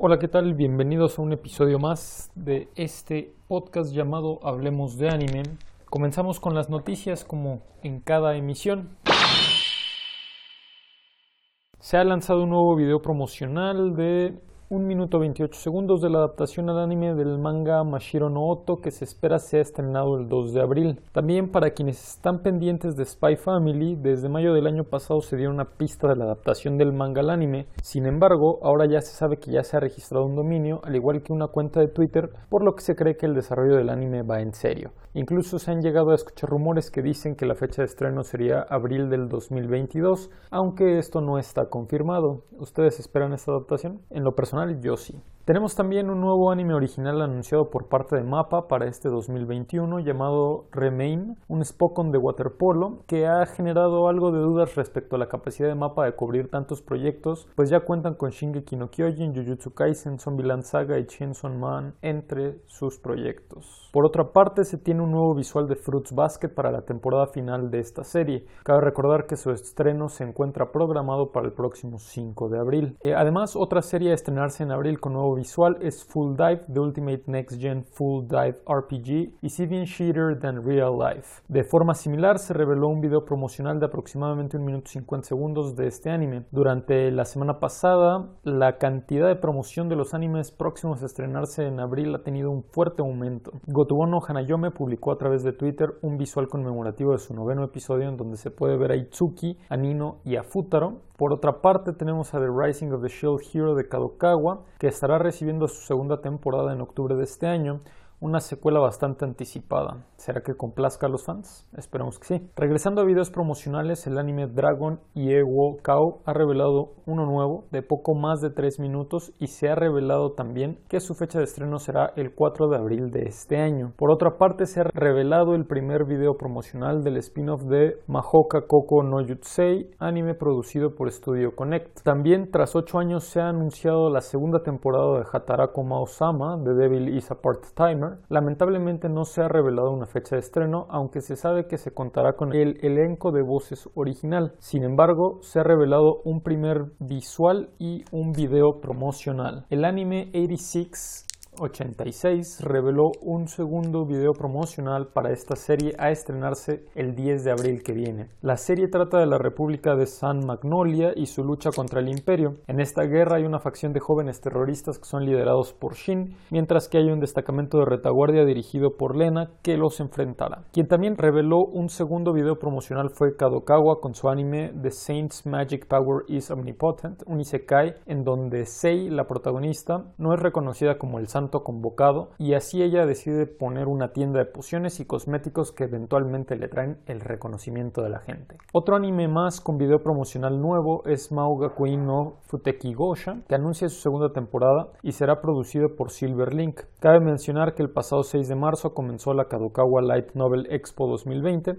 Hola, ¿qué tal? Bienvenidos a un episodio más de este podcast llamado Hablemos de Anime. Comenzamos con las noticias como en cada emisión. Se ha lanzado un nuevo video promocional de 1 minuto 28 segundos de la adaptación al anime del manga Mashiro no Oto que se espera sea estrenado el 2 de abril. También para quienes están pendientes de Spy Family, desde mayo del año pasado se dio una pista de la adaptación del manga al anime. Sin embargo, ahora ya se sabe que ya se ha registrado un dominio, al igual que una cuenta de Twitter, por lo que se cree que el desarrollo del anime va en serio. Incluso se han llegado a escuchar rumores que dicen que la fecha de estreno sería abril del 2022, aunque esto no está confirmado. ¿Ustedes esperan esta adaptación? En lo personal, yo sí. Tenemos también un nuevo anime original anunciado por parte de MAPA para este 2021 llamado Remain, un Spokon de waterpolo que ha generado algo de dudas respecto a la capacidad de MAPA de cubrir tantos proyectos, pues ya cuentan con Shingeki no Kyojin, Jujutsu Kaisen, Zombieland Saga y Chainsaw Man entre sus proyectos. Por otra parte, se tiene un nuevo visual de Fruits Basket para la temporada final de esta serie. Cabe recordar que su estreno se encuentra programado para el próximo 5 de abril. Eh, además, otra serie a estrenarse en abril con nuevo visual es Full Dive, The Ultimate Next Gen Full Dive RPG y Sidian Sheeter Than Real Life. De forma similar, se reveló un video promocional de aproximadamente 1 minuto 50 segundos de este anime. Durante la semana pasada, la cantidad de promoción de los animes próximos a estrenarse en abril ha tenido un fuerte aumento. Gotobono Hanayome publicó a través de Twitter un visual conmemorativo de su noveno episodio en donde se puede ver a Itsuki, a Nino y a Futaro. Por otra parte, tenemos a The Rising of the Shield Hero de Kadokawa, que estará recibiendo su segunda temporada en octubre de este año, una secuela bastante anticipada. ¿Será que complazca a los fans? Esperemos que sí. Regresando a videos promocionales, el anime Dragon Ewo Kao ha revelado uno nuevo de poco más de 3 minutos y se ha revelado también que su fecha de estreno será el 4 de abril de este año. Por otra parte, se ha revelado el primer video promocional del spin-off de Mahoka Koko no Yutsei, anime producido por Studio Connect. También, tras 8 años, se ha anunciado la segunda temporada de Hatarako Mao-sama, The Devil is a Part-Timer. Lamentablemente no se ha revelado una fecha de estreno, aunque se sabe que se contará con el elenco de voces original. Sin embargo, se ha revelado un primer visual y un video promocional. El anime 86 86 reveló un segundo video promocional para esta serie a estrenarse el 10 de abril que viene. La serie trata de la República de San Magnolia y su lucha contra el Imperio. En esta guerra hay una facción de jóvenes terroristas que son liderados por Shin, mientras que hay un destacamento de retaguardia dirigido por Lena que los enfrentará. Quien también reveló un segundo video promocional fue Kadokawa con su anime The Saint's Magic Power is Omnipotent, un isekai en donde Sei, la protagonista, no es reconocida como el convocado y así ella decide poner una tienda de pociones y cosméticos que eventualmente le traen el reconocimiento de la gente. Otro anime más con video promocional nuevo es Mauga Queen no Futeki Gosha, que anuncia su segunda temporada y será producido por Silver Link. Cabe mencionar que el pasado 6 de marzo comenzó la Kadokawa Light Novel Expo 2020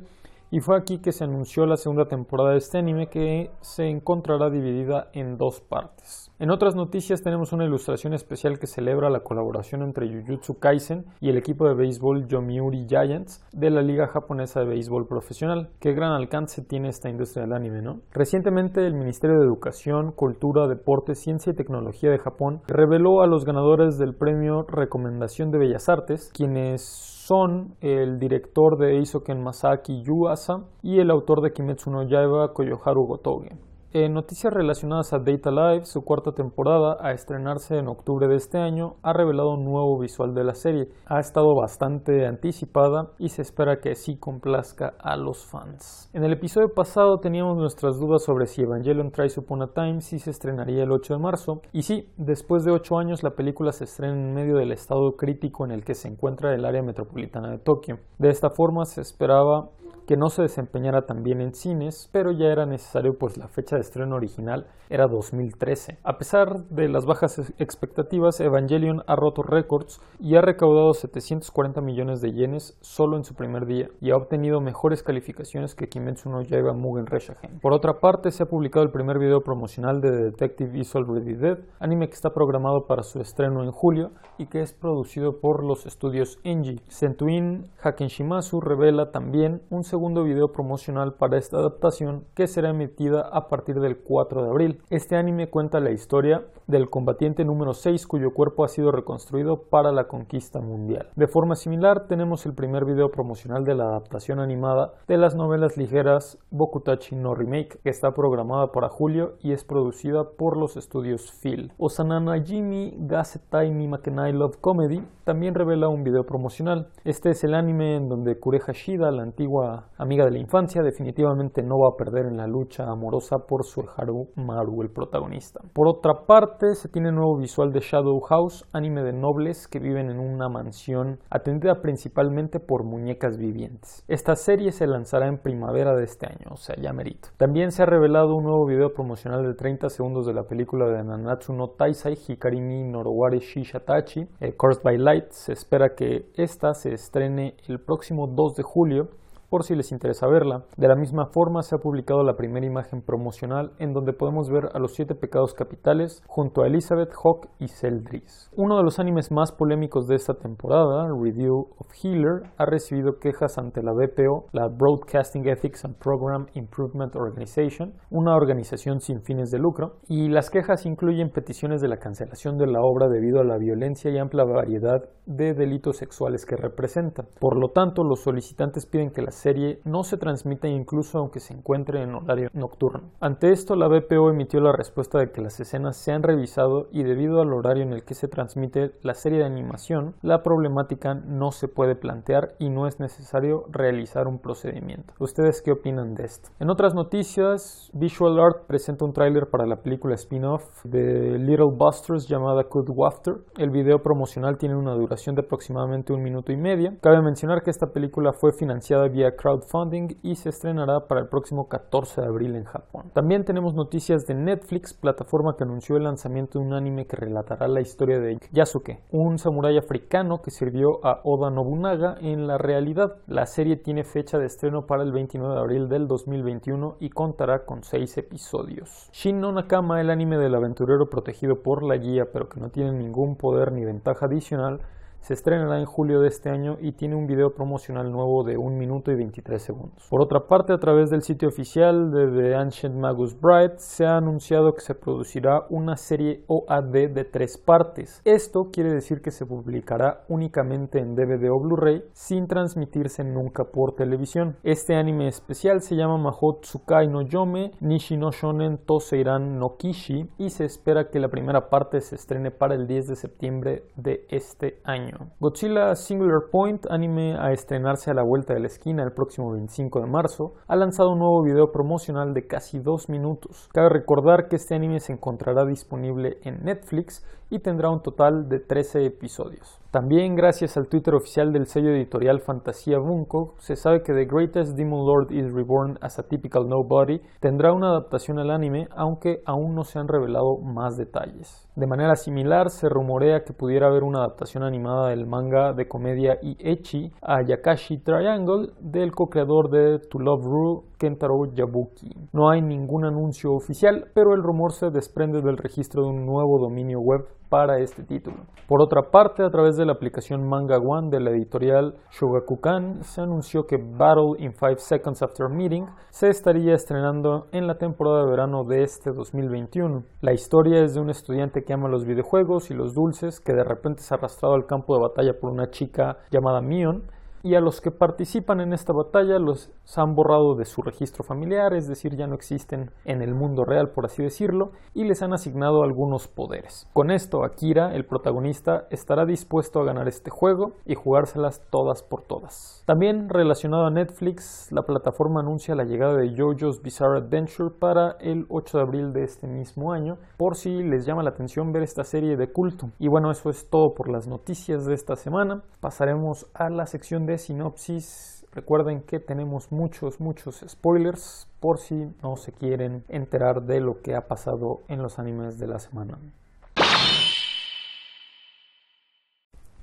y fue aquí que se anunció la segunda temporada de este anime que se encontrará dividida en dos partes. En otras noticias tenemos una ilustración especial que celebra la colaboración entre Jujutsu Kaisen y el equipo de béisbol Yomiuri Giants de la Liga Japonesa de Béisbol Profesional. Qué gran alcance tiene esta industria del anime, ¿no? Recientemente el Ministerio de Educación, Cultura, Deporte, Ciencia y Tecnología de Japón reveló a los ganadores del premio Recomendación de Bellas Artes, quienes son el director de Isoken Masaki Yuasa y el autor de Kimetsu no Yaiba Koyoharu Gotoge. En noticias relacionadas a Data Live, su cuarta temporada, a estrenarse en octubre de este año, ha revelado un nuevo visual de la serie. Ha estado bastante anticipada y se espera que sí complazca a los fans. En el episodio pasado teníamos nuestras dudas sobre si Evangelion Tries Upon a Time sí se estrenaría el 8 de marzo. Y sí, después de 8 años la película se estrena en medio del estado crítico en el que se encuentra el área metropolitana de Tokio. De esta forma se esperaba que no se desempeñara también en cines, pero ya era necesario pues la fecha de estreno original era 2013. A pesar de las bajas expectativas, Evangelion ha roto récords y ha recaudado 740 millones de yenes solo en su primer día y ha obtenido mejores calificaciones que Kimetsu no Yaiba Mugen Reshagen. Por otra parte, se ha publicado el primer video promocional de Detective Is Already Dead, anime que está programado para su estreno en julio y que es producido por los estudios Enji. Sentuin Hakenshimasu revela también un segundo segundo video promocional para esta adaptación que será emitida a partir del 4 de abril. Este anime cuenta la historia del combatiente número 6 cuyo cuerpo ha sido reconstruido para la conquista mundial. De forma similar, tenemos el primer video promocional de la adaptación animada de las novelas ligeras Bokutachi no Remake, que está programada para julio y es producida por los estudios Phil. Osanana Jimmy Gasetai Makenai Love Comedy también revela un video promocional. Este es el anime en donde Kure Hashida, la antigua amiga de la infancia, definitivamente no va a perder en la lucha amorosa por su Haru Maru, el protagonista. Por otra parte, se tiene nuevo visual de Shadow House, anime de nobles que viven en una mansión atendida principalmente por muñecas vivientes. Esta serie se lanzará en primavera de este año, o sea, ya merito. También se ha revelado un nuevo video promocional de 30 segundos de la película de Nanatsu no Taisai Hikarimi Noroware Shishatachi, eh, Cursed by Light. Se espera que esta se estrene el próximo 2 de julio por si les interesa verla. De la misma forma se ha publicado la primera imagen promocional en donde podemos ver a los siete pecados capitales junto a Elizabeth, Hawk y Celdris. Uno de los animes más polémicos de esta temporada, Review of Healer, ha recibido quejas ante la BPO, la Broadcasting Ethics and Program Improvement Organization, una organización sin fines de lucro, y las quejas incluyen peticiones de la cancelación de la obra debido a la violencia y amplia variedad de delitos sexuales que representa. Por lo tanto, los solicitantes piden que las serie no se transmite incluso aunque se encuentre en horario nocturno. Ante esto, la BPO emitió la respuesta de que las escenas se han revisado y debido al horario en el que se transmite la serie de animación, la problemática no se puede plantear y no es necesario realizar un procedimiento. ¿Ustedes qué opinan de esto? En otras noticias, Visual Art presenta un tráiler para la película spin-off de Little Busters llamada Good Wafter. El video promocional tiene una duración de aproximadamente un minuto y medio. Cabe mencionar que esta película fue financiada vía crowdfunding y se estrenará para el próximo 14 de abril en Japón. También tenemos noticias de Netflix, plataforma que anunció el lanzamiento de un anime que relatará la historia de Yasuke, un samurái africano que sirvió a Oda Nobunaga en la realidad. La serie tiene fecha de estreno para el 29 de abril del 2021 y contará con 6 episodios. Shin no Nakama, el anime del aventurero protegido por la guía pero que no tiene ningún poder ni ventaja adicional, se estrenará en julio de este año y tiene un video promocional nuevo de 1 minuto y 23 segundos. Por otra parte, a través del sitio oficial de The Ancient Magus Bride se ha anunciado que se producirá una serie OAD de tres partes. Esto quiere decir que se publicará únicamente en DVD o Blu-ray sin transmitirse nunca por televisión. Este anime especial se llama Mahou Tsukai no Yome Nishi no Shonen Toseiran no Kishi y se espera que la primera parte se estrene para el 10 de septiembre de este año. Godzilla Singular Point, anime a estrenarse a la vuelta de la esquina el próximo 25 de marzo, ha lanzado un nuevo video promocional de casi dos minutos. Cabe recordar que este anime se encontrará disponible en Netflix y tendrá un total de 13 episodios. También gracias al Twitter oficial del sello editorial Fantasía Bunko, se sabe que The Greatest Demon Lord is Reborn as a Typical Nobody tendrá una adaptación al anime, aunque aún no se han revelado más detalles. De manera similar, se rumorea que pudiera haber una adaptación animada del manga de comedia y echi a Yakashi Triangle del co-creador de To Love Ru, Kentaro Yabuki. No hay ningún anuncio oficial, pero el rumor se desprende del registro de un nuevo dominio web para este título. Por otra parte, a través de la aplicación Manga One de la editorial Shogakukan, se anunció que Battle in 5 Seconds After Meeting se estaría estrenando en la temporada de verano de este 2021. La historia es de un estudiante que ama los videojuegos y los dulces que de repente es arrastrado al campo de batalla por una chica llamada Mion y a los que participan en esta batalla los han borrado de su registro familiar, es decir, ya no existen en el mundo real, por así decirlo, y les han asignado algunos poderes. Con esto, Akira, el protagonista, estará dispuesto a ganar este juego y jugárselas todas por todas. También relacionado a Netflix, la plataforma anuncia la llegada de JoJo's Bizarre Adventure para el 8 de abril de este mismo año, por si les llama la atención ver esta serie de culto. Y bueno, eso es todo por las noticias de esta semana. Pasaremos a la sección de sinopsis. Recuerden que tenemos muchos, muchos spoilers por si no se quieren enterar de lo que ha pasado en los animes de la semana.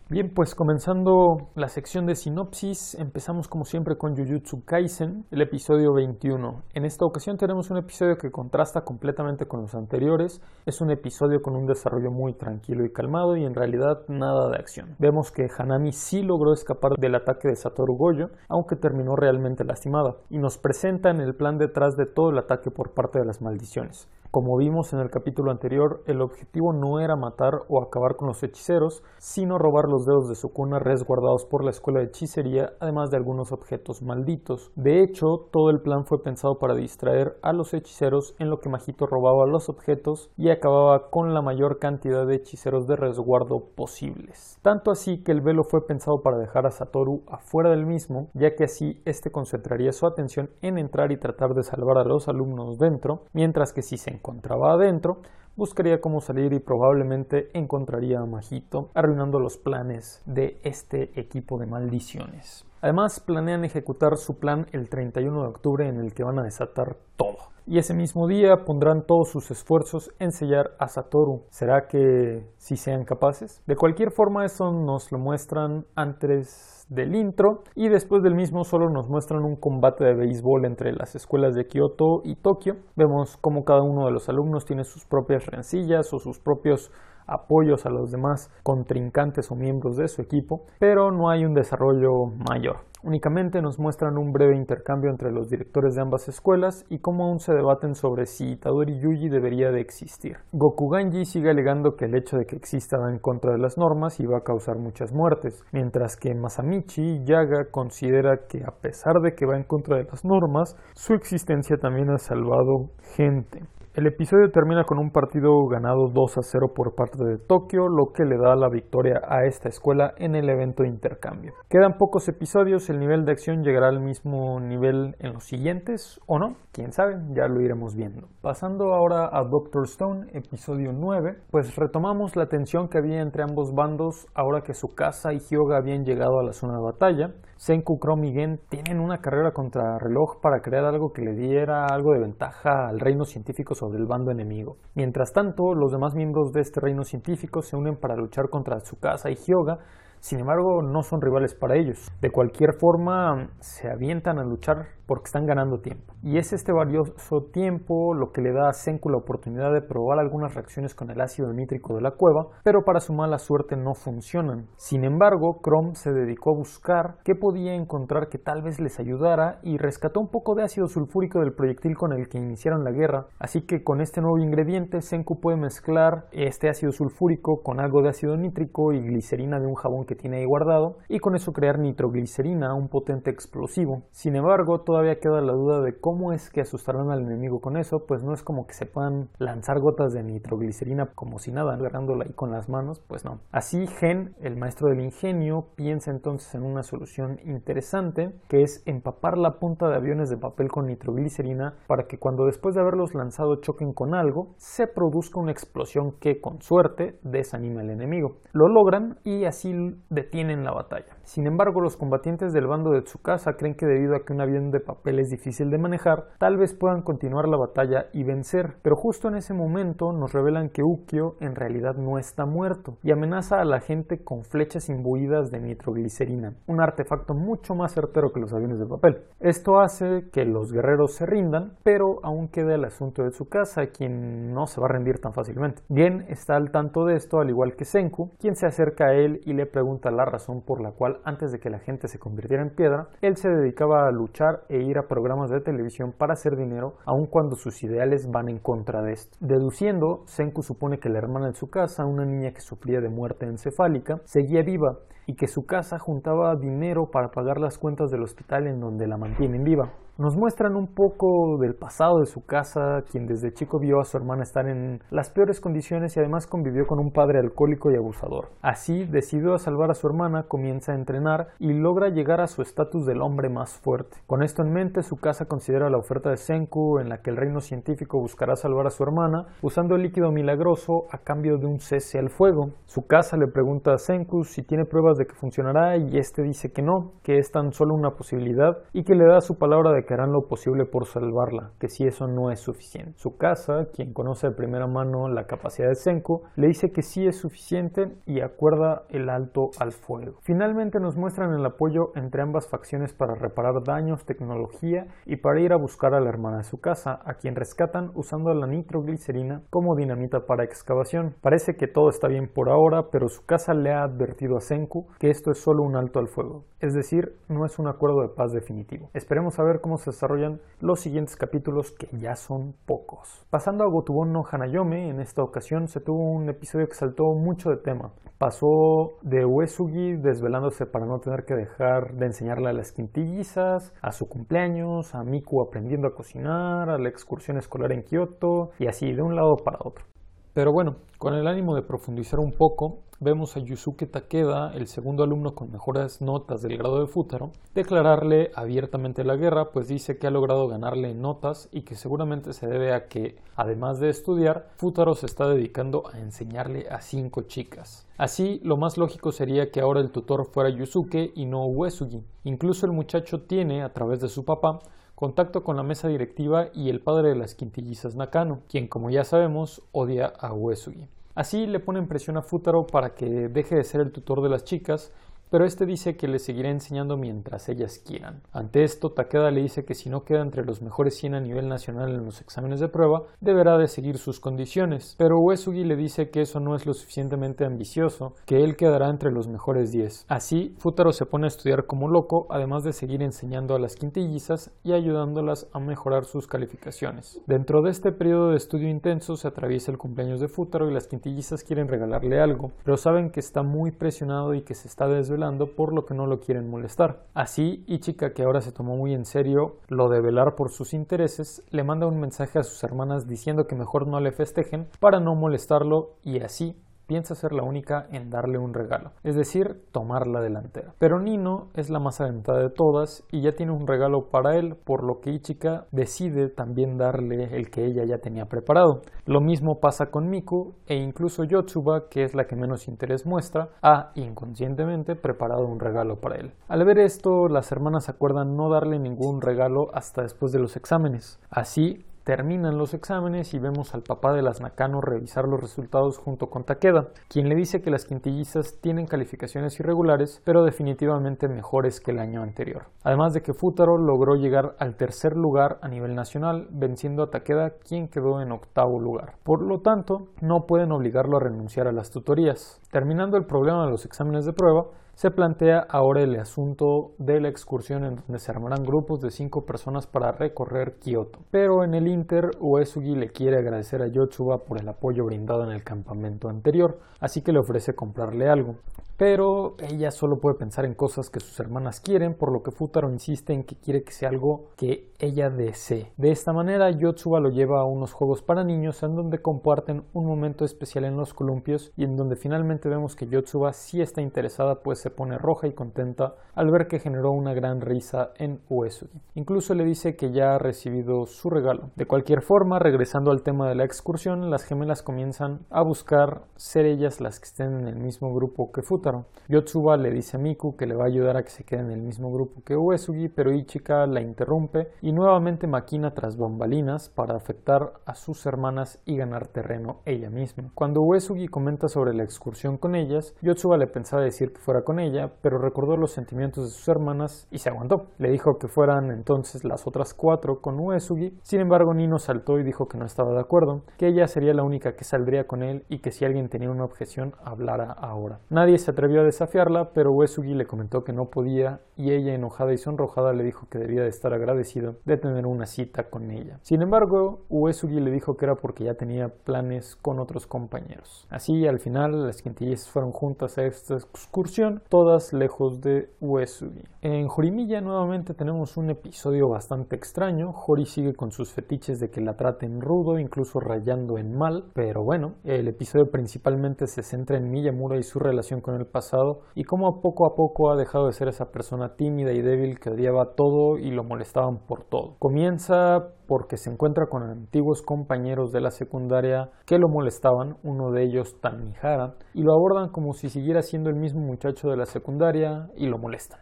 Bien, pues comenzando la sección de sinopsis, empezamos como siempre con Jujutsu Kaisen, el episodio 21. En esta ocasión tenemos un episodio que contrasta completamente con los anteriores. Es un episodio con un desarrollo muy tranquilo y calmado y en realidad nada de acción. Vemos que Hanami sí logró escapar del ataque de Satoru Goyo, aunque terminó realmente lastimada, y nos presentan el plan detrás de todo el ataque por parte de las maldiciones. Como vimos en el capítulo anterior, el objetivo no era matar o acabar con los hechiceros, sino robar los dedos de Sukuna resguardados por la escuela de hechicería, además de algunos objetos malditos. De hecho, todo el plan fue pensado para distraer a los hechiceros en lo que Majito robaba los objetos y acababa con la mayor cantidad de hechiceros de resguardo posibles. Tanto así que el velo fue pensado para dejar a Satoru afuera del mismo, ya que así este concentraría su atención en entrar y tratar de salvar a los alumnos dentro, mientras que si se encontraba adentro, buscaría cómo salir y probablemente encontraría a Majito, arruinando los planes de este equipo de maldiciones. Además, planean ejecutar su plan el 31 de octubre en el que van a desatar todo y ese mismo día pondrán todos sus esfuerzos en sellar a Satoru. ¿Será que sí sean capaces? De cualquier forma, eso nos lo muestran antes del intro y después del mismo solo nos muestran un combate de béisbol entre las escuelas de Kyoto y Tokio. Vemos cómo cada uno de los alumnos tiene sus propias rencillas o sus propios apoyos a los demás contrincantes o miembros de su equipo, pero no hay un desarrollo mayor. Únicamente nos muestran un breve intercambio entre los directores de ambas escuelas y cómo aún se debaten sobre si Itadori Yuji debería de existir. Gokuganji sigue alegando que el hecho de que exista va en contra de las normas y va a causar muchas muertes, mientras que Masamichi Yaga considera que a pesar de que va en contra de las normas, su existencia también ha salvado gente. El episodio termina con un partido ganado 2 a 0 por parte de Tokio, lo que le da la victoria a esta escuela en el evento de intercambio. Quedan pocos episodios, el nivel de acción llegará al mismo nivel en los siguientes o no, quién sabe, ya lo iremos viendo. Pasando ahora a Doctor Stone, episodio 9, pues retomamos la tensión que había entre ambos bandos ahora que Tsukasa y Hyoga habían llegado a la zona de batalla. Senku, Chrome y Gen tienen una carrera contra reloj para crear algo que le diera algo de ventaja al reino científico sobre el bando enemigo. Mientras tanto, los demás miembros de este reino científico se unen para luchar contra Tsukasa y Hyoga, sin embargo, no son rivales para ellos. De cualquier forma, se avientan a luchar porque están ganando tiempo. Y es este valioso tiempo lo que le da a Senku la oportunidad de probar algunas reacciones con el ácido nítrico de la cueva, pero para su mala suerte no funcionan. Sin embargo, Chrome se dedicó a buscar qué podía encontrar que tal vez les ayudara y rescató un poco de ácido sulfúrico del proyectil con el que iniciaron la guerra. Así que con este nuevo ingrediente, Senku puede mezclar este ácido sulfúrico con algo de ácido nítrico y glicerina de un jabón que tiene ahí guardado y con eso crear nitroglicerina, un potente explosivo. Sin embargo, todavía queda la duda de cómo es que asustarán al enemigo con eso, pues no es como que se puedan lanzar gotas de nitroglicerina como si nada, agarrándola ahí con las manos, pues no. Así Gen, el maestro del ingenio, piensa entonces en una solución interesante, que es empapar la punta de aviones de papel con nitroglicerina para que cuando después de haberlos lanzado choquen con algo, se produzca una explosión que con suerte desanime al enemigo. Lo logran y así detienen la batalla. Sin embargo, los combatientes del bando de Tsukasa creen que debido a que un avión de papel es difícil de manejar, tal vez puedan continuar la batalla y vencer. Pero justo en ese momento nos revelan que Ukyo en realidad no está muerto y amenaza a la gente con flechas imbuidas de nitroglicerina, un artefacto mucho más certero que los aviones de papel. Esto hace que los guerreros se rindan, pero aún queda el asunto de Tsukasa, quien no se va a rendir tan fácilmente. Bien está al tanto de esto, al igual que Senku, quien se acerca a él y le pregunta la razón por la cual antes de que la gente se convirtiera en piedra, él se dedicaba a luchar e ir a programas de televisión para hacer dinero, aun cuando sus ideales van en contra de esto. Deduciendo, Senku supone que la hermana de su casa, una niña que sufría de muerte encefálica, seguía viva y que su casa juntaba dinero para pagar las cuentas del hospital en donde la mantienen viva. Nos muestran un poco del pasado de su casa, quien desde chico vio a su hermana estar en las peores condiciones y además convivió con un padre alcohólico y abusador. Así, decidió a salvar a su hermana, comienza a entrenar y logra llegar a su estatus del hombre más fuerte. Con esto en mente, su casa considera la oferta de Senku en la que el reino científico buscará salvar a su hermana usando el líquido milagroso a cambio de un cese al fuego. Su casa le pregunta a Senku si tiene pruebas de que funcionará y este dice que no, que es tan solo una posibilidad y que le da su palabra de que harán lo posible por salvarla, que si eso no es suficiente. Su casa, quien conoce de primera mano la capacidad de Senku, le dice que sí es suficiente y acuerda el alto al fuego. Finalmente nos muestran el apoyo entre ambas facciones para reparar daños, tecnología y para ir a buscar a la hermana de su casa, a quien rescatan usando la nitroglicerina como dinamita para excavación. Parece que todo está bien por ahora, pero su casa le ha advertido a Senku que esto es solo un alto al fuego, es decir, no es un acuerdo de paz definitivo. Esperemos a ver cómo se desarrollan los siguientes capítulos que ya son pocos. Pasando a Gotubon no Hanayome, en esta ocasión se tuvo un episodio que saltó mucho de tema. Pasó de Uesugi desvelándose para no tener que dejar de enseñarle a las quintillizas, a su cumpleaños, a Miku aprendiendo a cocinar, a la excursión escolar en Kioto y así de un lado para otro. Pero bueno, con el ánimo de profundizar un poco, vemos a Yusuke Takeda, el segundo alumno con mejores notas del grado de Futaro, declararle abiertamente la guerra, pues dice que ha logrado ganarle notas y que seguramente se debe a que, además de estudiar, Futaro se está dedicando a enseñarle a cinco chicas. Así, lo más lógico sería que ahora el tutor fuera Yusuke y no Uesugi. Incluso el muchacho tiene, a través de su papá, contacto con la mesa directiva y el padre de las quintillizas Nakano, quien como ya sabemos odia a Uesugi. Así le ponen presión a Futaro para que deje de ser el tutor de las chicas pero este dice que le seguirá enseñando mientras ellas quieran. Ante esto, Takeda le dice que si no queda entre los mejores 100 a nivel nacional en los exámenes de prueba, deberá de seguir sus condiciones, pero Uesugi le dice que eso no es lo suficientemente ambicioso, que él quedará entre los mejores 10. Así, Futaro se pone a estudiar como loco, además de seguir enseñando a las quintillizas y ayudándolas a mejorar sus calificaciones. Dentro de este periodo de estudio intenso se atraviesa el cumpleaños de Futaro y las quintillizas quieren regalarle algo, pero saben que está muy presionado y que se está desvelando por lo que no lo quieren molestar. Así, Ichika, que ahora se tomó muy en serio lo de velar por sus intereses, le manda un mensaje a sus hermanas diciendo que mejor no le festejen para no molestarlo y así piensa ser la única en darle un regalo, es decir, tomar la delantera. Pero Nino es la más aventada de todas y ya tiene un regalo para él, por lo que Ichika decide también darle el que ella ya tenía preparado. Lo mismo pasa con Miku e incluso Yotsuba, que es la que menos interés muestra, ha inconscientemente preparado un regalo para él. Al ver esto, las hermanas acuerdan no darle ningún regalo hasta después de los exámenes. Así, Terminan los exámenes y vemos al papá de las Nakano revisar los resultados junto con Takeda, quien le dice que las quintillizas tienen calificaciones irregulares, pero definitivamente mejores que el año anterior. Además de que Futaro logró llegar al tercer lugar a nivel nacional, venciendo a Takeda, quien quedó en octavo lugar. Por lo tanto, no pueden obligarlo a renunciar a las tutorías. Terminando el problema de los exámenes de prueba, se plantea ahora el asunto de la excursión en donde se armarán grupos de cinco personas para recorrer Kioto. Pero en el Inter, Uesugi le quiere agradecer a Yotsuba por el apoyo brindado en el campamento anterior, así que le ofrece comprarle algo pero ella solo puede pensar en cosas que sus hermanas quieren, por lo que Futaro insiste en que quiere que sea algo que ella desee. De esta manera, Yotsuba lo lleva a unos juegos para niños en donde comparten un momento especial en los columpios y en donde finalmente vemos que Yotsuba sí está interesada pues se pone roja y contenta al ver que generó una gran risa en Uesugi. Incluso le dice que ya ha recibido su regalo. De cualquier forma, regresando al tema de la excursión, las gemelas comienzan a buscar ser ellas las que estén en el mismo grupo que Futaro Yotsuba le dice a Miku que le va a ayudar a que se quede en el mismo grupo que Uesugi, pero Ichika la interrumpe y nuevamente maquina tras bambalinas para afectar a sus hermanas y ganar terreno ella misma. Cuando Uesugi comenta sobre la excursión con ellas, Yotsuba le pensaba decir que fuera con ella, pero recordó los sentimientos de sus hermanas y se aguantó. Le dijo que fueran entonces las otras cuatro con Uesugi, sin embargo Nino saltó y dijo que no estaba de acuerdo, que ella sería la única que saldría con él y que si alguien tenía una objeción hablara ahora. Nadie se atrevió a desafiarla, pero Uesugi le comentó que no podía y ella, enojada y sonrojada, le dijo que debía de estar agradecido de tener una cita con ella. Sin embargo, Uesugi le dijo que era porque ya tenía planes con otros compañeros. Así, al final, las quintillizas fueron juntas a esta excursión, todas lejos de Uesugi. En Jorimilla nuevamente tenemos un episodio bastante extraño. Hori sigue con sus fetiches de que la traten rudo, incluso rayando en mal, pero bueno, el episodio principalmente se centra en Miyamura y su relación con el pasado y cómo poco a poco ha dejado de ser esa persona tímida y débil que odiaba todo y lo molestaban por todo. Comienza porque se encuentra con antiguos compañeros de la secundaria que lo molestaban, uno de ellos Tanihara, y lo abordan como si siguiera siendo el mismo muchacho de la secundaria y lo molestan.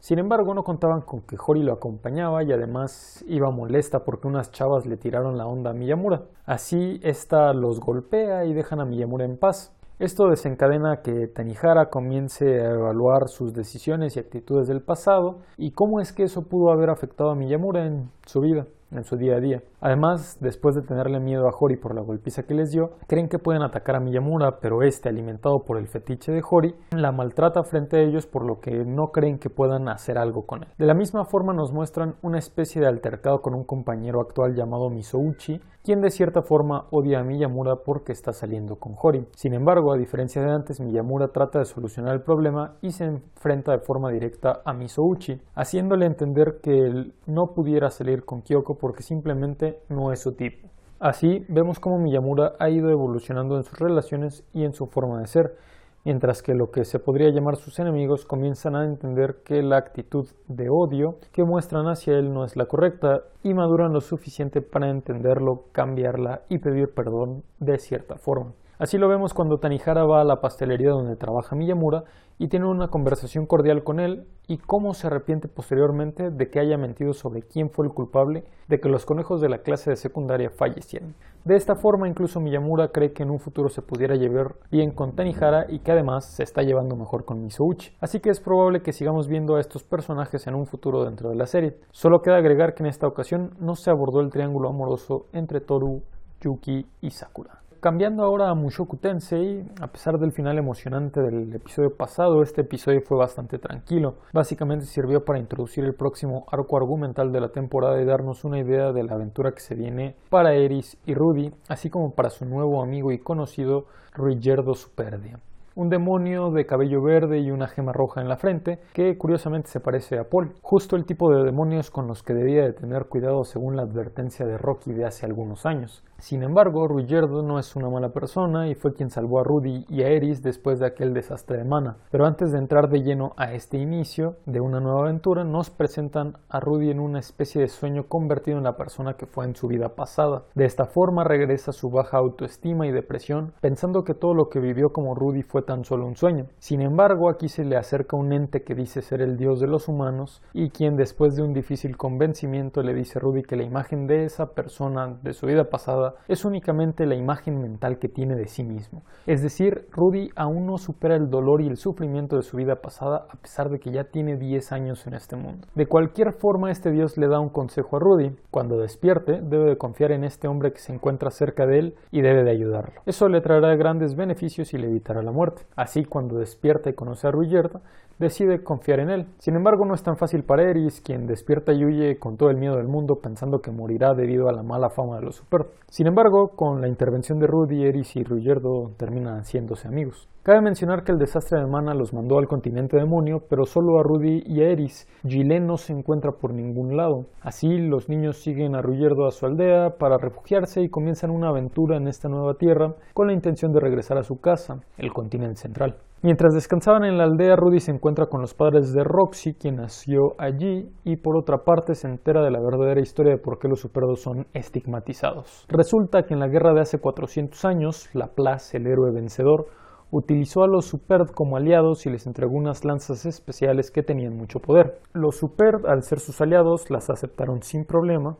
Sin embargo, no contaban con que Hori lo acompañaba y además iba molesta porque unas chavas le tiraron la onda a Miyamura. Así, esta los golpea y dejan a Miyamura en paz. Esto desencadena que Tanihara comience a evaluar sus decisiones y actitudes del pasado y cómo es que eso pudo haber afectado a Miyamura en su vida. En su día a día. Además, después de tenerle miedo a Hori por la golpiza que les dio, creen que pueden atacar a Miyamura, pero este, alimentado por el fetiche de Hori, la maltrata frente a ellos por lo que no creen que puedan hacer algo con él. De la misma forma nos muestran una especie de altercado con un compañero actual llamado Misouchi, quien de cierta forma odia a Miyamura porque está saliendo con Hori. Sin embargo, a diferencia de antes, Miyamura trata de solucionar el problema y se enfrenta de forma directa a Misouchi, haciéndole entender que él no pudiera salir con Kyoko porque simplemente no es su tipo. Así vemos cómo Miyamura ha ido evolucionando en sus relaciones y en su forma de ser, mientras que lo que se podría llamar sus enemigos comienzan a entender que la actitud de odio que muestran hacia él no es la correcta y maduran lo suficiente para entenderlo, cambiarla y pedir perdón de cierta forma. Así lo vemos cuando Tanihara va a la pastelería donde trabaja Miyamura y tiene una conversación cordial con él y cómo se arrepiente posteriormente de que haya mentido sobre quién fue el culpable de que los conejos de la clase de secundaria fallecieran. De esta forma incluso Miyamura cree que en un futuro se pudiera llevar bien con Tanihara y que además se está llevando mejor con Misouchi. Así que es probable que sigamos viendo a estos personajes en un futuro dentro de la serie. Solo queda agregar que en esta ocasión no se abordó el triángulo amoroso entre Toru, Yuki y Sakura. Cambiando ahora a Mushoku Tensei, a pesar del final emocionante del episodio pasado, este episodio fue bastante tranquilo. Básicamente sirvió para introducir el próximo arco argumental de la temporada y darnos una idea de la aventura que se viene para Eris y Rudy, así como para su nuevo amigo y conocido Ruggerdo Superdia un demonio de cabello verde y una gema roja en la frente, que curiosamente se parece a Paul, justo el tipo de demonios con los que debía de tener cuidado según la advertencia de Rocky de hace algunos años. Sin embargo, Ruggerdo no es una mala persona y fue quien salvó a Rudy y a Eris después de aquel desastre de Mana. Pero antes de entrar de lleno a este inicio de una nueva aventura, nos presentan a Rudy en una especie de sueño convertido en la persona que fue en su vida pasada. De esta forma regresa su baja autoestima y depresión, pensando que todo lo que vivió como Rudy fue tan solo un sueño. Sin embargo, aquí se le acerca un ente que dice ser el dios de los humanos y quien después de un difícil convencimiento le dice a Rudy que la imagen de esa persona de su vida pasada es únicamente la imagen mental que tiene de sí mismo. Es decir, Rudy aún no supera el dolor y el sufrimiento de su vida pasada a pesar de que ya tiene 10 años en este mundo. De cualquier forma, este Dios le da un consejo a Rudy. Cuando despierte, debe de confiar en este hombre que se encuentra cerca de él y debe de ayudarlo. Eso le traerá grandes beneficios y le evitará la muerte. Así, cuando despierta y conoce a Ruggerda, decide confiar en él. Sin embargo, no es tan fácil para Eris, quien despierta y huye con todo el miedo del mundo pensando que morirá debido a la mala fama de los super. Sin embargo, con la intervención de Rudy, Eris y Ruggerdo terminan haciéndose amigos. Cabe mencionar que el desastre de Mana los mandó al continente demonio, pero solo a Rudy y a Eris. Gilén no se encuentra por ningún lado. Así, los niños siguen a a su aldea para refugiarse y comienzan una aventura en esta nueva tierra con la intención de regresar a su casa, el continente central. Mientras descansaban en la aldea, Rudy se encuentra con los padres de Roxy, quien nació allí, y por otra parte se entera de la verdadera historia de por qué los superdos son estigmatizados. Resulta que en la guerra de hace 400 años, Laplace, el héroe vencedor, utilizó a los Superd como aliados y les entregó unas lanzas especiales que tenían mucho poder. Los Superd, al ser sus aliados, las aceptaron sin problema.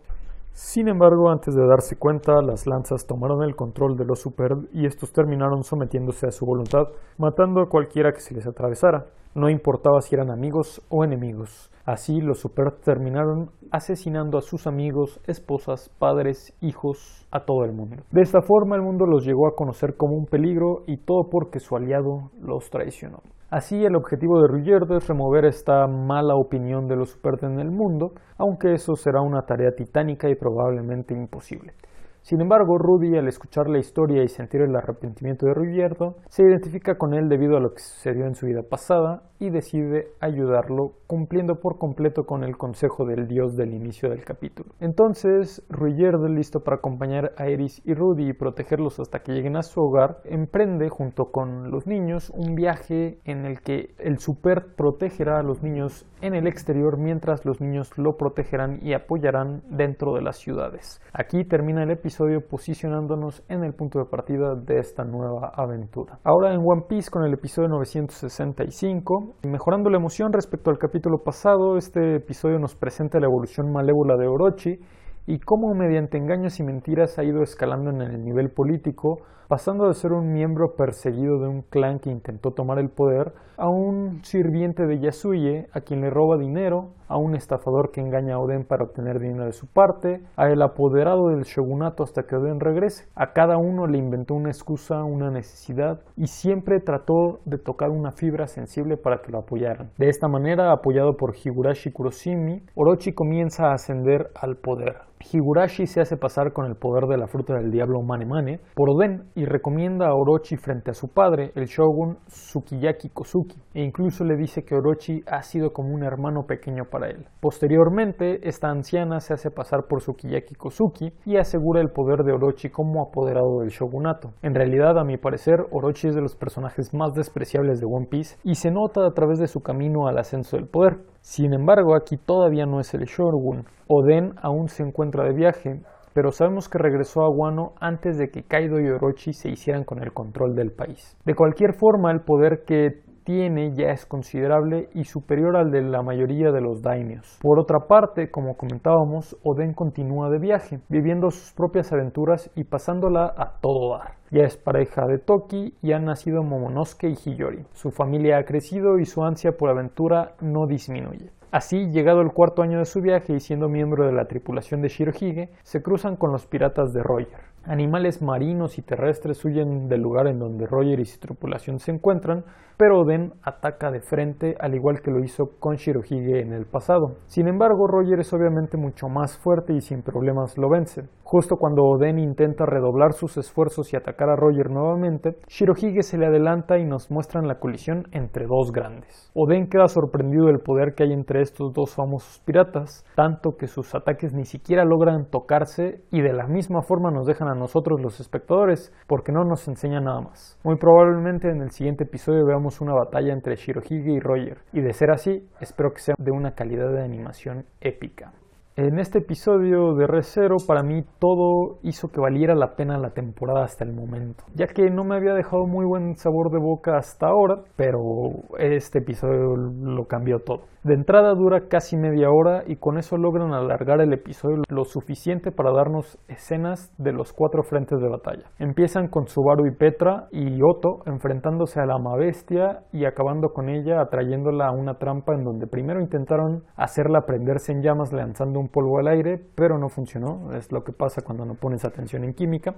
Sin embargo, antes de darse cuenta, las lanzas tomaron el control de los Superd y estos terminaron sometiéndose a su voluntad, matando a cualquiera que se les atravesara. No importaba si eran amigos o enemigos. Así los Super terminaron asesinando a sus amigos, esposas, padres, hijos, a todo el mundo. De esta forma el mundo los llegó a conocer como un peligro y todo porque su aliado los traicionó. Así el objetivo de Ruggiero es remover esta mala opinión de los Super en el mundo, aunque eso será una tarea titánica y probablemente imposible. Sin embargo, Rudy, al escuchar la historia y sentir el arrepentimiento de Ruggiero, se identifica con él debido a lo que sucedió en su vida pasada y decide ayudarlo cumpliendo por completo con el consejo del dios del inicio del capítulo. Entonces, Ruggiero, listo para acompañar a Eris y Rudy y protegerlos hasta que lleguen a su hogar, emprende junto con los niños un viaje en el que el super protegerá a los niños en el exterior mientras los niños lo protegerán y apoyarán dentro de las ciudades. Aquí termina el episodio posicionándonos en el punto de partida de esta nueva aventura. Ahora en One Piece con el episodio 965 Mejorando la emoción respecto al capítulo pasado, este episodio nos presenta la evolución malévola de Orochi y cómo mediante engaños y mentiras ha ido escalando en el nivel político pasando de ser un miembro perseguido de un clan que intentó tomar el poder a un sirviente de Yasuye a quien le roba dinero, a un estafador que engaña a Oden para obtener dinero de su parte, a el apoderado del shogunato hasta que Oden regrese. A cada uno le inventó una excusa, una necesidad y siempre trató de tocar una fibra sensible para que lo apoyaran. De esta manera, apoyado por Higurashi Kuroshimi, Orochi comienza a ascender al poder. Higurashi se hace pasar con el poder de la fruta del diablo Mane Mane por Oden y recomienda a Orochi frente a su padre, el shogun Sukiyaki Kosuki, e incluso le dice que Orochi ha sido como un hermano pequeño para él. Posteriormente, esta anciana se hace pasar por Sukiyaki Kosuki y asegura el poder de Orochi como apoderado del shogunato. En realidad, a mi parecer, Orochi es de los personajes más despreciables de One Piece y se nota a través de su camino al ascenso del poder. Sin embargo, aquí todavía no es el shogun. Oden aún se encuentra de viaje, pero sabemos que regresó a Wano antes de que Kaido y Orochi se hicieran con el control del país. De cualquier forma, el poder que tiene ya es considerable y superior al de la mayoría de los daimios. Por otra parte, como comentábamos, Oden continúa de viaje, viviendo sus propias aventuras y pasándola a todo dar. Ya es pareja de Toki y han nacido Momonosuke y Hiyori. Su familia ha crecido y su ansia por aventura no disminuye. Así, llegado el cuarto año de su viaje y siendo miembro de la tripulación de Shirohige, se cruzan con los piratas de Roger. Animales marinos y terrestres huyen del lugar en donde Roger y su tripulación se encuentran, pero Oden ataca de frente al igual que lo hizo con Shirohige en el pasado. Sin embargo, Roger es obviamente mucho más fuerte y sin problemas lo vence. Justo cuando Oden intenta redoblar sus esfuerzos y atacar a Roger nuevamente, Shirohige se le adelanta y nos muestran la colisión entre dos grandes. Oden queda sorprendido del poder que hay entre estos dos famosos piratas, tanto que sus ataques ni siquiera logran tocarse y de la misma forma nos dejan a nosotros los espectadores, porque no nos enseña nada más. Muy probablemente en el siguiente episodio veamos una batalla entre Shirohige y Roger, y de ser así, espero que sea de una calidad de animación épica. En este episodio de Recero, para mí todo hizo que valiera la pena la temporada hasta el momento, ya que no me había dejado muy buen sabor de boca hasta ahora, pero este episodio lo cambió todo. De entrada dura casi media hora y con eso logran alargar el episodio lo suficiente para darnos escenas de los cuatro frentes de batalla. Empiezan con Subaru y Petra y Otto enfrentándose a la Bestia y acabando con ella atrayéndola a una trampa en donde primero intentaron hacerla prenderse en llamas lanzando un polvo al aire, pero no funcionó, es lo que pasa cuando no pones atención en química.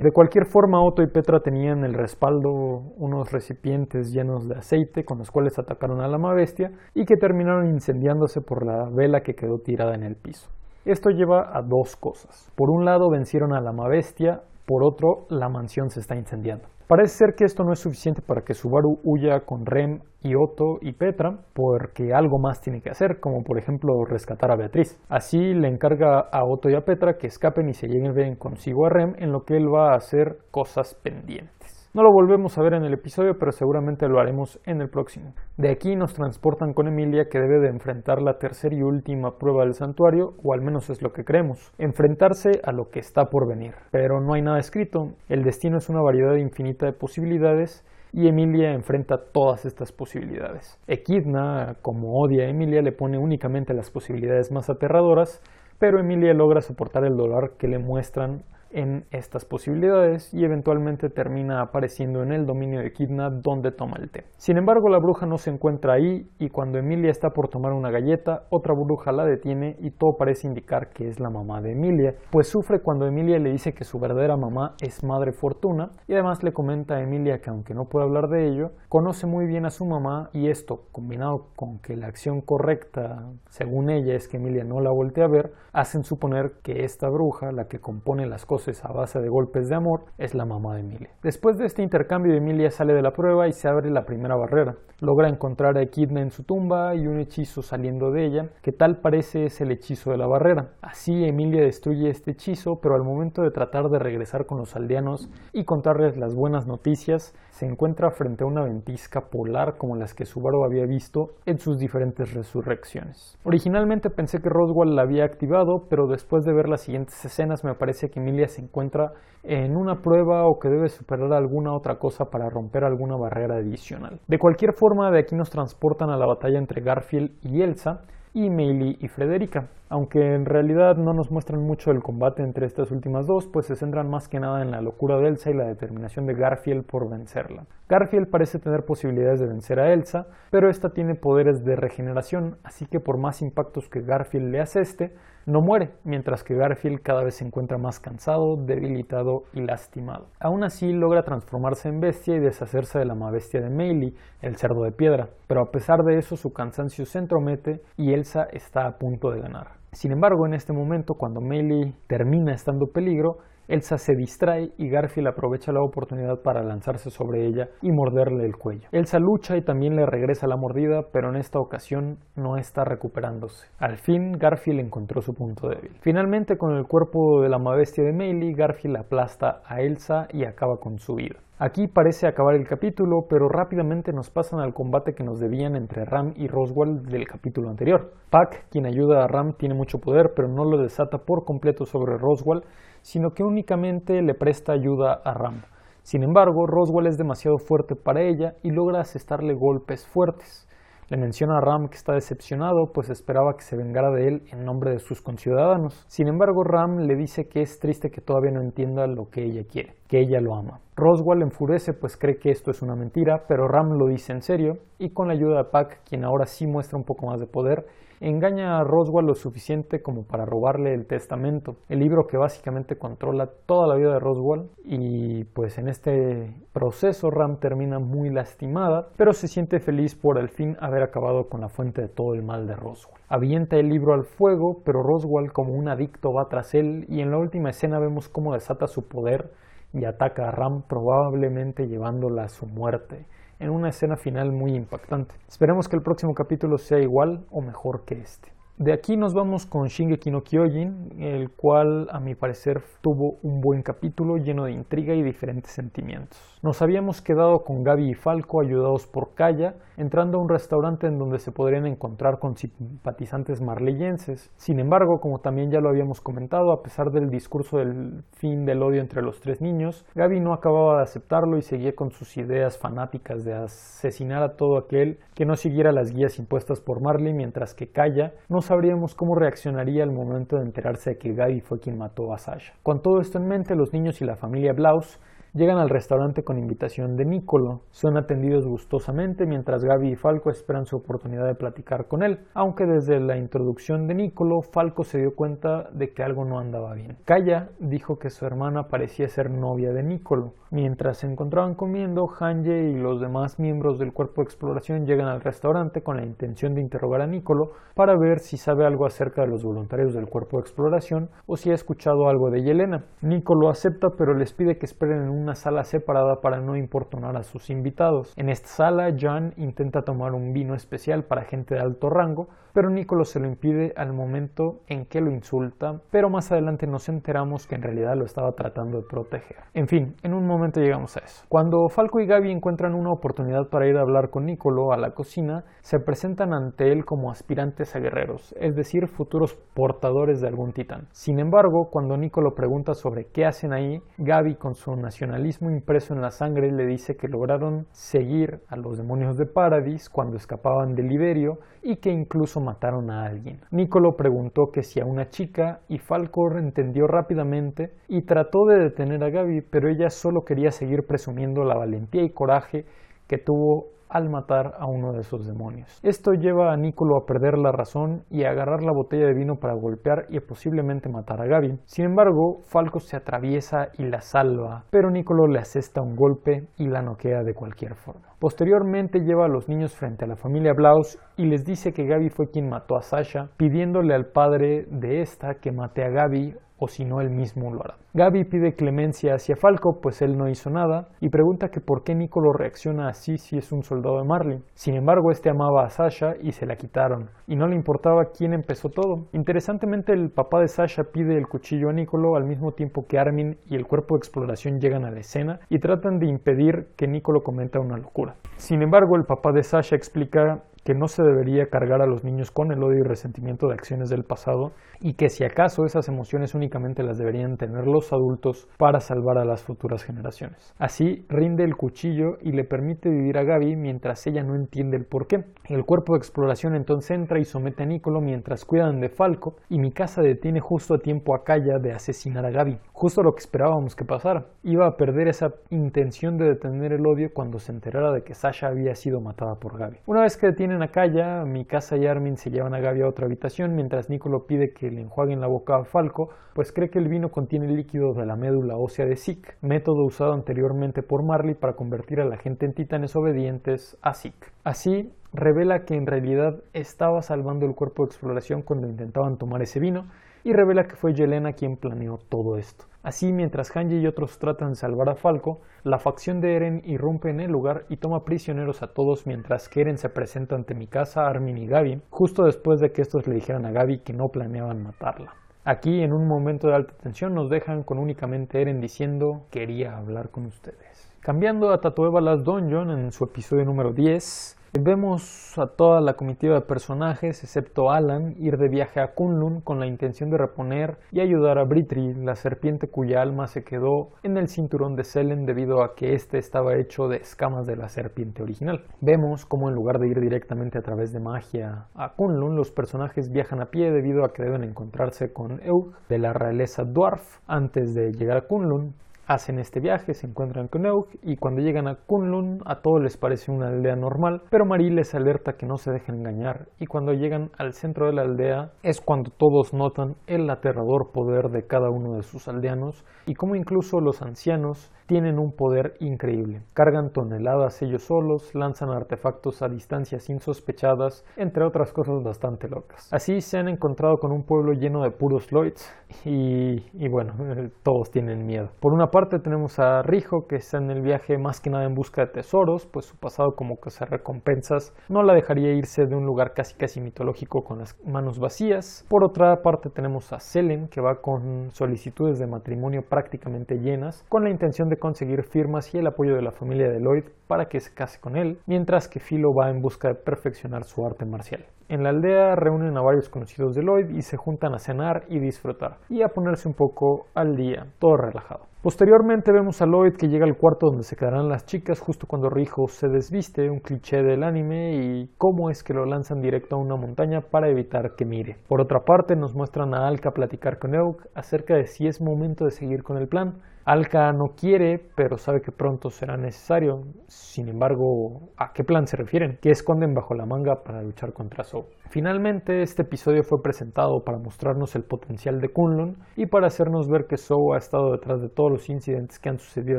De cualquier forma, Otto y Petra tenían el respaldo unos recipientes llenos de aceite con los cuales atacaron a la bestia y que terminaron incendiándose por la vela que quedó tirada en el piso. Esto lleva a dos cosas. Por un lado vencieron a la bestia, por otro la mansión se está incendiando. Parece ser que esto no es suficiente para que Subaru huya con Rem y Otto y Petra, porque algo más tiene que hacer, como por ejemplo rescatar a Beatriz. Así le encarga a Otto y a Petra que escapen y se lleven consigo a Rem, en lo que él va a hacer cosas pendientes. No lo volvemos a ver en el episodio, pero seguramente lo haremos en el próximo. De aquí nos transportan con Emilia que debe de enfrentar la tercera y última prueba del santuario, o al menos es lo que creemos, enfrentarse a lo que está por venir. Pero no hay nada escrito, el destino es una variedad infinita de posibilidades y Emilia enfrenta todas estas posibilidades. Equidna, como odia a Emilia, le pone únicamente las posibilidades más aterradoras, pero Emilia logra soportar el dolor que le muestran en estas posibilidades y eventualmente termina apareciendo en el dominio de Kidna donde toma el té. Sin embargo, la bruja no se encuentra ahí y cuando Emilia está por tomar una galleta, otra bruja la detiene y todo parece indicar que es la mamá de Emilia, pues sufre cuando Emilia le dice que su verdadera mamá es Madre Fortuna y además le comenta a Emilia que aunque no puede hablar de ello, conoce muy bien a su mamá y esto, combinado con que la acción correcta, según ella, es que Emilia no la voltea a ver, hacen suponer que esta bruja, la que compone las cosas a base de golpes de amor, es la mamá de Emilia. Después de este intercambio, Emilia sale de la prueba y se abre la primera barrera. Logra encontrar a Echidna en su tumba y un hechizo saliendo de ella, que tal parece es el hechizo de la barrera. Así Emilia destruye este hechizo, pero al momento de tratar de regresar con los aldeanos y contarles las buenas noticias, se encuentra frente a una ventisca polar como las que Subaru había visto en sus diferentes resurrecciones. Originalmente pensé que Roswell la había activado, pero después de ver las siguientes escenas me parece que Emilia se encuentra en una prueba o que debe superar alguna otra cosa para romper alguna barrera adicional. De cualquier forma, de aquí nos transportan a la batalla entre Garfield y Elsa, y Meili y Frederica. Aunque en realidad no nos muestran mucho del combate entre estas últimas dos, pues se centran más que nada en la locura de Elsa y la determinación de Garfield por vencerla. Garfield parece tener posibilidades de vencer a Elsa, pero esta tiene poderes de regeneración, así que por más impactos que Garfield le hace este, no muere, mientras que Garfield cada vez se encuentra más cansado, debilitado y lastimado. Aún así logra transformarse en bestia y deshacerse de la bestia de Meili, el cerdo de piedra, pero a pesar de eso su cansancio se entromete y Elsa está a punto de ganar. Sin embargo, en este momento, cuando Meili termina estando peligro, Elsa se distrae y Garfield aprovecha la oportunidad para lanzarse sobre ella y morderle el cuello. Elsa lucha y también le regresa la mordida, pero en esta ocasión no está recuperándose. Al fin, Garfield encontró su punto débil. Finalmente, con el cuerpo de la bestia de Meili, Garfield aplasta a Elsa y acaba con su vida. Aquí parece acabar el capítulo, pero rápidamente nos pasan al combate que nos debían entre Ram y Roswell del capítulo anterior. Pac, quien ayuda a Ram, tiene mucho poder, pero no lo desata por completo sobre Roswell, sino que únicamente le presta ayuda a Ram. Sin embargo, Roswell es demasiado fuerte para ella y logra asestarle golpes fuertes. Le menciona a Ram que está decepcionado, pues esperaba que se vengara de él en nombre de sus conciudadanos. Sin embargo, Ram le dice que es triste que todavía no entienda lo que ella quiere, que ella lo ama. Roswell enfurece pues cree que esto es una mentira, pero Ram lo dice en serio y con la ayuda de Pac, quien ahora sí muestra un poco más de poder, engaña a Roswell lo suficiente como para robarle el testamento, el libro que básicamente controla toda la vida de Roswell y pues en este proceso Ram termina muy lastimada, pero se siente feliz por al fin haber acabado con la fuente de todo el mal de Roswell. Avienta el libro al fuego, pero Roswell como un adicto va tras él y en la última escena vemos cómo desata su poder y ataca a Ram probablemente llevándola a su muerte en una escena final muy impactante. Esperemos que el próximo capítulo sea igual o mejor que este. De aquí nos vamos con Shingeki no Kyojin, el cual a mi parecer tuvo un buen capítulo lleno de intriga y diferentes sentimientos. Nos habíamos quedado con Gaby y Falco ayudados por Kaya, entrando a un restaurante en donde se podrían encontrar con simpatizantes marleyenses. Sin embargo, como también ya lo habíamos comentado, a pesar del discurso del fin del odio entre los tres niños, Gaby no acababa de aceptarlo y seguía con sus ideas fanáticas de asesinar a todo aquel que no siguiera las guías impuestas por Marley, mientras que Kaya no sabríamos cómo reaccionaría al momento de enterarse de que Gaby fue quien mató a Sasha. Con todo esto en mente, los niños y la familia Blaus Llegan al restaurante con invitación de Nicolo, son atendidos gustosamente mientras Gaby y Falco esperan su oportunidad de platicar con él, aunque desde la introducción de Nicolo, Falco se dio cuenta de que algo no andaba bien. Kaya dijo que su hermana parecía ser novia de Nicolo. Mientras se encontraban comiendo, Hanje y los demás miembros del cuerpo de exploración llegan al restaurante con la intención de interrogar a Nicolo para ver si sabe algo acerca de los voluntarios del cuerpo de exploración o si ha escuchado algo de Yelena. Nicolo acepta pero les pide que esperen en una sala separada para no importunar a sus invitados. En esta sala, John intenta tomar un vino especial para gente de alto rango, pero Nicolo se lo impide al momento en que lo insulta, pero más adelante nos enteramos que en realidad lo estaba tratando de proteger. En fin, en un momento llegamos a eso. Cuando Falco y Gaby encuentran una oportunidad para ir a hablar con Nicolo a la cocina, se presentan ante él como aspirantes a guerreros, es decir, futuros portadores de algún titán. Sin embargo, cuando Nicolo pregunta sobre qué hacen ahí, Gaby con su nacionalismo impreso en la sangre le dice que lograron seguir a los demonios de Paradis cuando escapaban de Liberio y que incluso mataron a alguien. Nicolo preguntó que si a una chica y Falcor entendió rápidamente y trató de detener a Gaby, pero ella solo quería seguir presumiendo la valentía y coraje que tuvo al matar a uno de esos demonios. Esto lleva a Nicolo a perder la razón y a agarrar la botella de vino para golpear y posiblemente matar a Gaby. Sin embargo, Falco se atraviesa y la salva, pero Nicolo le asesta un golpe y la noquea de cualquier forma. Posteriormente lleva a los niños frente a la familia Blaus y les dice que Gaby fue quien mató a Sasha, pidiéndole al padre de esta que mate a Gaby o si no él mismo lo hará. Gaby pide clemencia hacia Falco, pues él no hizo nada, y pregunta que por qué Nicolo reacciona así si es un soldado de Marley. Sin embargo, este amaba a Sasha y se la quitaron, y no le importaba quién empezó todo. Interesantemente, el papá de Sasha pide el cuchillo a Nicolo al mismo tiempo que Armin y el cuerpo de exploración llegan a la escena y tratan de impedir que Nicolo cometa una locura. Sin embargo, el papá de Sasha explica que no se debería cargar a los niños con el odio y resentimiento de acciones del pasado y que si acaso esas emociones únicamente las deberían tener los adultos para salvar a las futuras generaciones. Así rinde el cuchillo y le permite vivir a Gaby mientras ella no entiende el por qué. El cuerpo de exploración entonces entra y somete a Nicolo mientras cuidan de Falco y mi casa detiene justo a tiempo a Kaya de asesinar a Gaby. Justo lo que esperábamos que pasara. Iba a perder esa intención de detener el odio cuando se enterara de que Sasha había sido matada por Gaby. Una vez que detienen a Kaya, mi casa y Armin se llevan a Gaby a otra habitación mientras Nicolo pide que le enjuaguen la boca a Falco, pues cree que el vino contiene líquido de la médula ósea de Zeke, método usado anteriormente por Marley para convertir a la gente en titanes obedientes a Zeke. Así, revela que en realidad estaba salvando el cuerpo de exploración cuando intentaban tomar ese vino, y revela que fue Yelena quien planeó todo esto. Así, mientras Hanji y otros tratan de salvar a Falco, la facción de Eren irrumpe en el lugar y toma prisioneros a todos mientras que Eren se presenta ante mi casa, Armin y Gaby, justo después de que estos le dijeran a Gaby que no planeaban matarla. Aquí, en un momento de alta tensión, nos dejan con únicamente Eren diciendo quería hablar con ustedes. Cambiando a Tatoeba Last Dungeon en su episodio número 10, Vemos a toda la comitiva de personajes, excepto Alan, ir de viaje a Kunlun con la intención de reponer y ayudar a Britri, la serpiente cuya alma se quedó en el cinturón de Selen debido a que éste estaba hecho de escamas de la serpiente original. Vemos como en lugar de ir directamente a través de magia a Kunlun, los personajes viajan a pie debido a que deben encontrarse con Eug de la realeza Dwarf antes de llegar a Kunlun, hacen este viaje, se encuentran con Eug y cuando llegan a Kunlun a todos les parece una aldea normal, pero Marie les alerta que no se dejen engañar y cuando llegan al centro de la aldea es cuando todos notan el aterrador poder de cada uno de sus aldeanos y como incluso los ancianos tienen un poder increíble. Cargan toneladas ellos solos, lanzan artefactos a distancias insospechadas, entre otras cosas bastante locas. Así se han encontrado con un pueblo lleno de puros Lloyds y, y bueno, todos tienen miedo. Por una parte tenemos a Rijo que está en el viaje más que nada en busca de tesoros, pues su pasado como que se recompensas no la dejaría irse de un lugar casi casi mitológico con las manos vacías. Por otra parte tenemos a Selen que va con solicitudes de matrimonio prácticamente llenas con la intención de conseguir firmas y el apoyo de la familia de Lloyd para que se case con él, mientras que Philo va en busca de perfeccionar su arte marcial. En la aldea reúnen a varios conocidos de Lloyd y se juntan a cenar y disfrutar, y a ponerse un poco al día, todo relajado. Posteriormente vemos a Lloyd que llega al cuarto donde se quedarán las chicas justo cuando Rijo se desviste, un cliché del anime, y cómo es que lo lanzan directo a una montaña para evitar que mire. Por otra parte nos muestran a Alka platicar con Eug acerca de si es momento de seguir con el plan, Alka no quiere, pero sabe que pronto será necesario. Sin embargo, ¿a qué plan se refieren? ¿Qué esconden bajo la manga para luchar contra Zou? Finalmente, este episodio fue presentado para mostrarnos el potencial de Kunlun y para hacernos ver que Zou ha estado detrás de todos los incidentes que han sucedido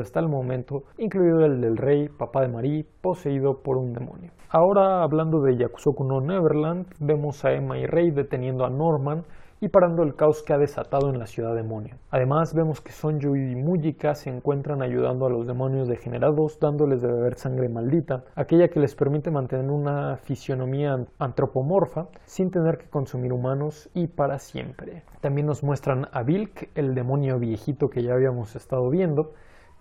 hasta el momento, incluido el del rey, papá de Marie, poseído por un demonio. Ahora, hablando de Yakusoku no Neverland, vemos a Emma y Rey deteniendo a Norman, y parando el caos que ha desatado en la ciudad demonio. Además vemos que Sonju y Mujika se encuentran ayudando a los demonios degenerados dándoles de beber sangre maldita, aquella que les permite mantener una fisionomía antropomorfa sin tener que consumir humanos y para siempre. También nos muestran a Vilk, el demonio viejito que ya habíamos estado viendo,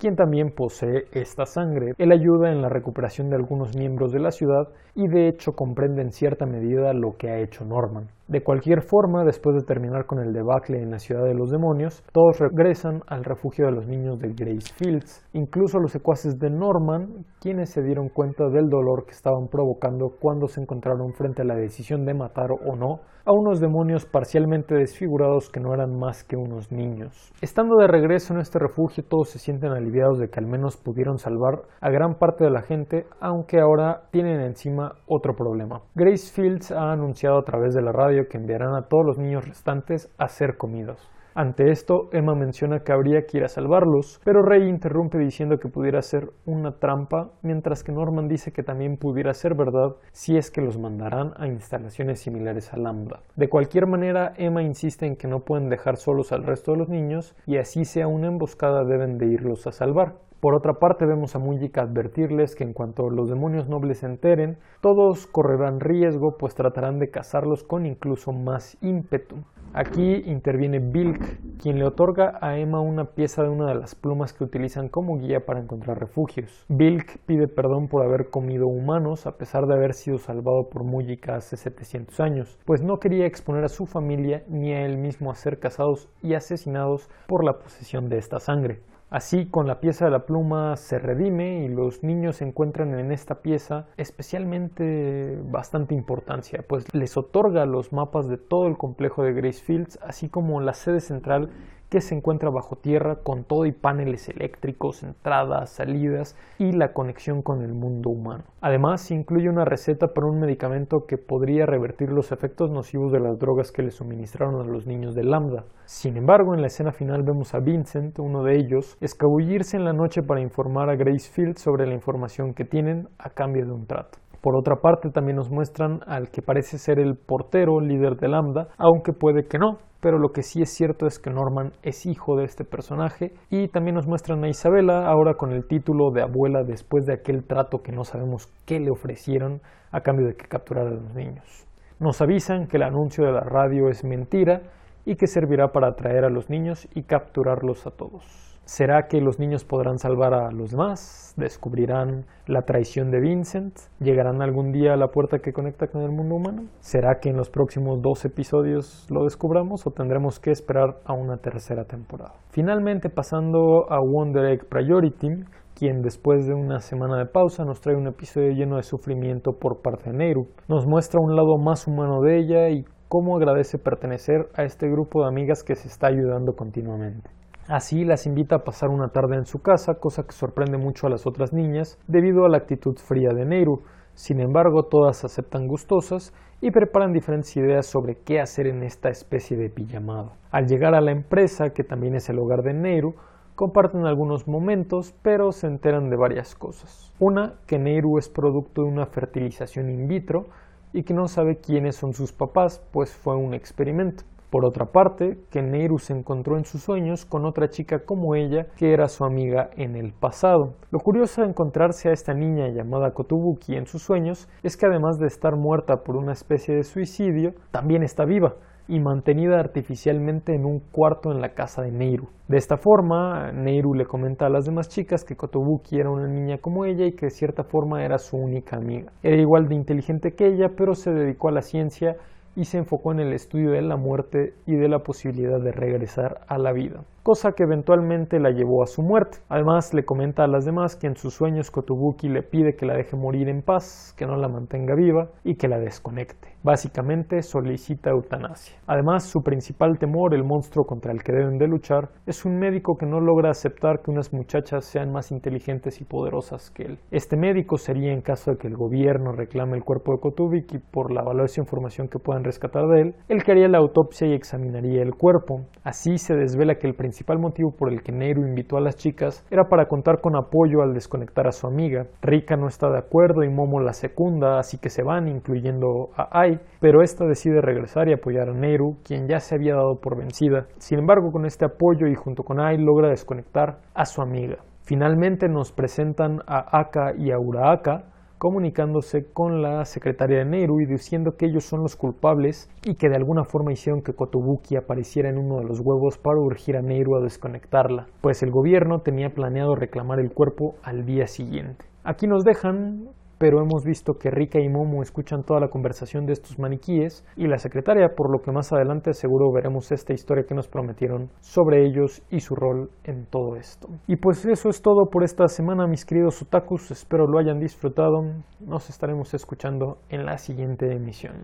quien también posee esta sangre. Él ayuda en la recuperación de algunos miembros de la ciudad y de hecho comprende en cierta medida lo que ha hecho Norman. De cualquier forma, después de terminar con el debacle en la ciudad de los demonios, todos regresan al refugio de los niños de Grace Fields, incluso los secuaces de Norman, quienes se dieron cuenta del dolor que estaban provocando cuando se encontraron frente a la decisión de matar o no a unos demonios parcialmente desfigurados que no eran más que unos niños. Estando de regreso en este refugio, todos se sienten aliviados de que al menos pudieron salvar a gran parte de la gente, aunque ahora tienen encima otro problema. Grace Fields ha anunciado a través de la radio que enviarán a todos los niños restantes a ser comidos. Ante esto, Emma menciona que habría que ir a salvarlos, pero Rey interrumpe diciendo que pudiera ser una trampa, mientras que Norman dice que también pudiera ser verdad si es que los mandarán a instalaciones similares a Lambda. De cualquier manera, Emma insiste en que no pueden dejar solos al resto de los niños y así sea una emboscada deben de irlos a salvar. Por otra parte, vemos a Mujika advertirles que en cuanto los demonios nobles se enteren, todos correrán riesgo, pues tratarán de cazarlos con incluso más ímpetu. Aquí interviene Bilk, quien le otorga a Emma una pieza de una de las plumas que utilizan como guía para encontrar refugios. Bilk pide perdón por haber comido humanos a pesar de haber sido salvado por Mujika hace 700 años, pues no quería exponer a su familia ni a él mismo a ser cazados y asesinados por la posesión de esta sangre. Así, con la pieza de la pluma se redime y los niños encuentran en esta pieza especialmente bastante importancia, pues les otorga los mapas de todo el complejo de Grace Fields, así como la sede central que se encuentra bajo tierra con todo y paneles eléctricos, entradas, salidas y la conexión con el mundo humano. Además, incluye una receta para un medicamento que podría revertir los efectos nocivos de las drogas que le suministraron a los niños de Lambda. Sin embargo, en la escena final vemos a Vincent, uno de ellos, escabullirse en la noche para informar a Gracefield sobre la información que tienen a cambio de un trato. Por otra parte, también nos muestran al que parece ser el portero líder de Lambda, aunque puede que no, pero lo que sí es cierto es que Norman es hijo de este personaje y también nos muestran a Isabela ahora con el título de abuela después de aquel trato que no sabemos qué le ofrecieron a cambio de que capturara a los niños. Nos avisan que el anuncio de la radio es mentira y que servirá para atraer a los niños y capturarlos a todos. ¿Será que los niños podrán salvar a los demás? ¿Descubrirán la traición de Vincent? ¿Llegarán algún día a la puerta que conecta con el mundo humano? ¿Será que en los próximos dos episodios lo descubramos o tendremos que esperar a una tercera temporada? Finalmente, pasando a Wonder Egg Priority, quien después de una semana de pausa nos trae un episodio lleno de sufrimiento por parte de Nehru. Nos muestra un lado más humano de ella y cómo agradece pertenecer a este grupo de amigas que se está ayudando continuamente. Así las invita a pasar una tarde en su casa, cosa que sorprende mucho a las otras niñas debido a la actitud fría de Nehru. Sin embargo, todas aceptan gustosas y preparan diferentes ideas sobre qué hacer en esta especie de pijamado. Al llegar a la empresa, que también es el hogar de Nehru, comparten algunos momentos, pero se enteran de varias cosas. Una, que Nehru es producto de una fertilización in vitro y que no sabe quiénes son sus papás, pues fue un experimento. Por otra parte, que Nehru se encontró en sus sueños con otra chica como ella, que era su amiga en el pasado. Lo curioso de encontrarse a esta niña llamada Kotobuki en sus sueños es que además de estar muerta por una especie de suicidio, también está viva y mantenida artificialmente en un cuarto en la casa de Nehru. De esta forma, Nehru le comenta a las demás chicas que Kotobuki era una niña como ella y que de cierta forma era su única amiga. Era igual de inteligente que ella, pero se dedicó a la ciencia y se enfocó en el estudio de la muerte y de la posibilidad de regresar a la vida cosa que eventualmente la llevó a su muerte. Además, le comenta a las demás que en sus sueños Kotobuki le pide que la deje morir en paz, que no la mantenga viva y que la desconecte. Básicamente solicita eutanasia. Además, su principal temor, el monstruo contra el que deben de luchar, es un médico que no logra aceptar que unas muchachas sean más inteligentes y poderosas que él. Este médico sería en caso de que el gobierno reclame el cuerpo de Kotobuki por la valiosa información que puedan rescatar de él, el que haría la autopsia y examinaría el cuerpo. Así se desvela que el principal motivo por el que Nehru invitó a las chicas era para contar con apoyo al desconectar a su amiga. Rika no está de acuerdo y Momo la secunda, así que se van, incluyendo a Ai, pero esta decide regresar y apoyar a Nehru, quien ya se había dado por vencida. Sin embargo, con este apoyo y junto con Ai logra desconectar a su amiga. Finalmente nos presentan a Aka y a Uraaka, comunicándose con la secretaria de Nehru y diciendo que ellos son los culpables y que de alguna forma hicieron que Kotobuki apareciera en uno de los huevos para urgir a Nehru a desconectarla, pues el gobierno tenía planeado reclamar el cuerpo al día siguiente. Aquí nos dejan pero hemos visto que Rika y Momo escuchan toda la conversación de estos maniquíes y la secretaria, por lo que más adelante seguro veremos esta historia que nos prometieron sobre ellos y su rol en todo esto. Y pues eso es todo por esta semana, mis queridos otakus, espero lo hayan disfrutado, nos estaremos escuchando en la siguiente emisión.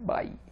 Bye.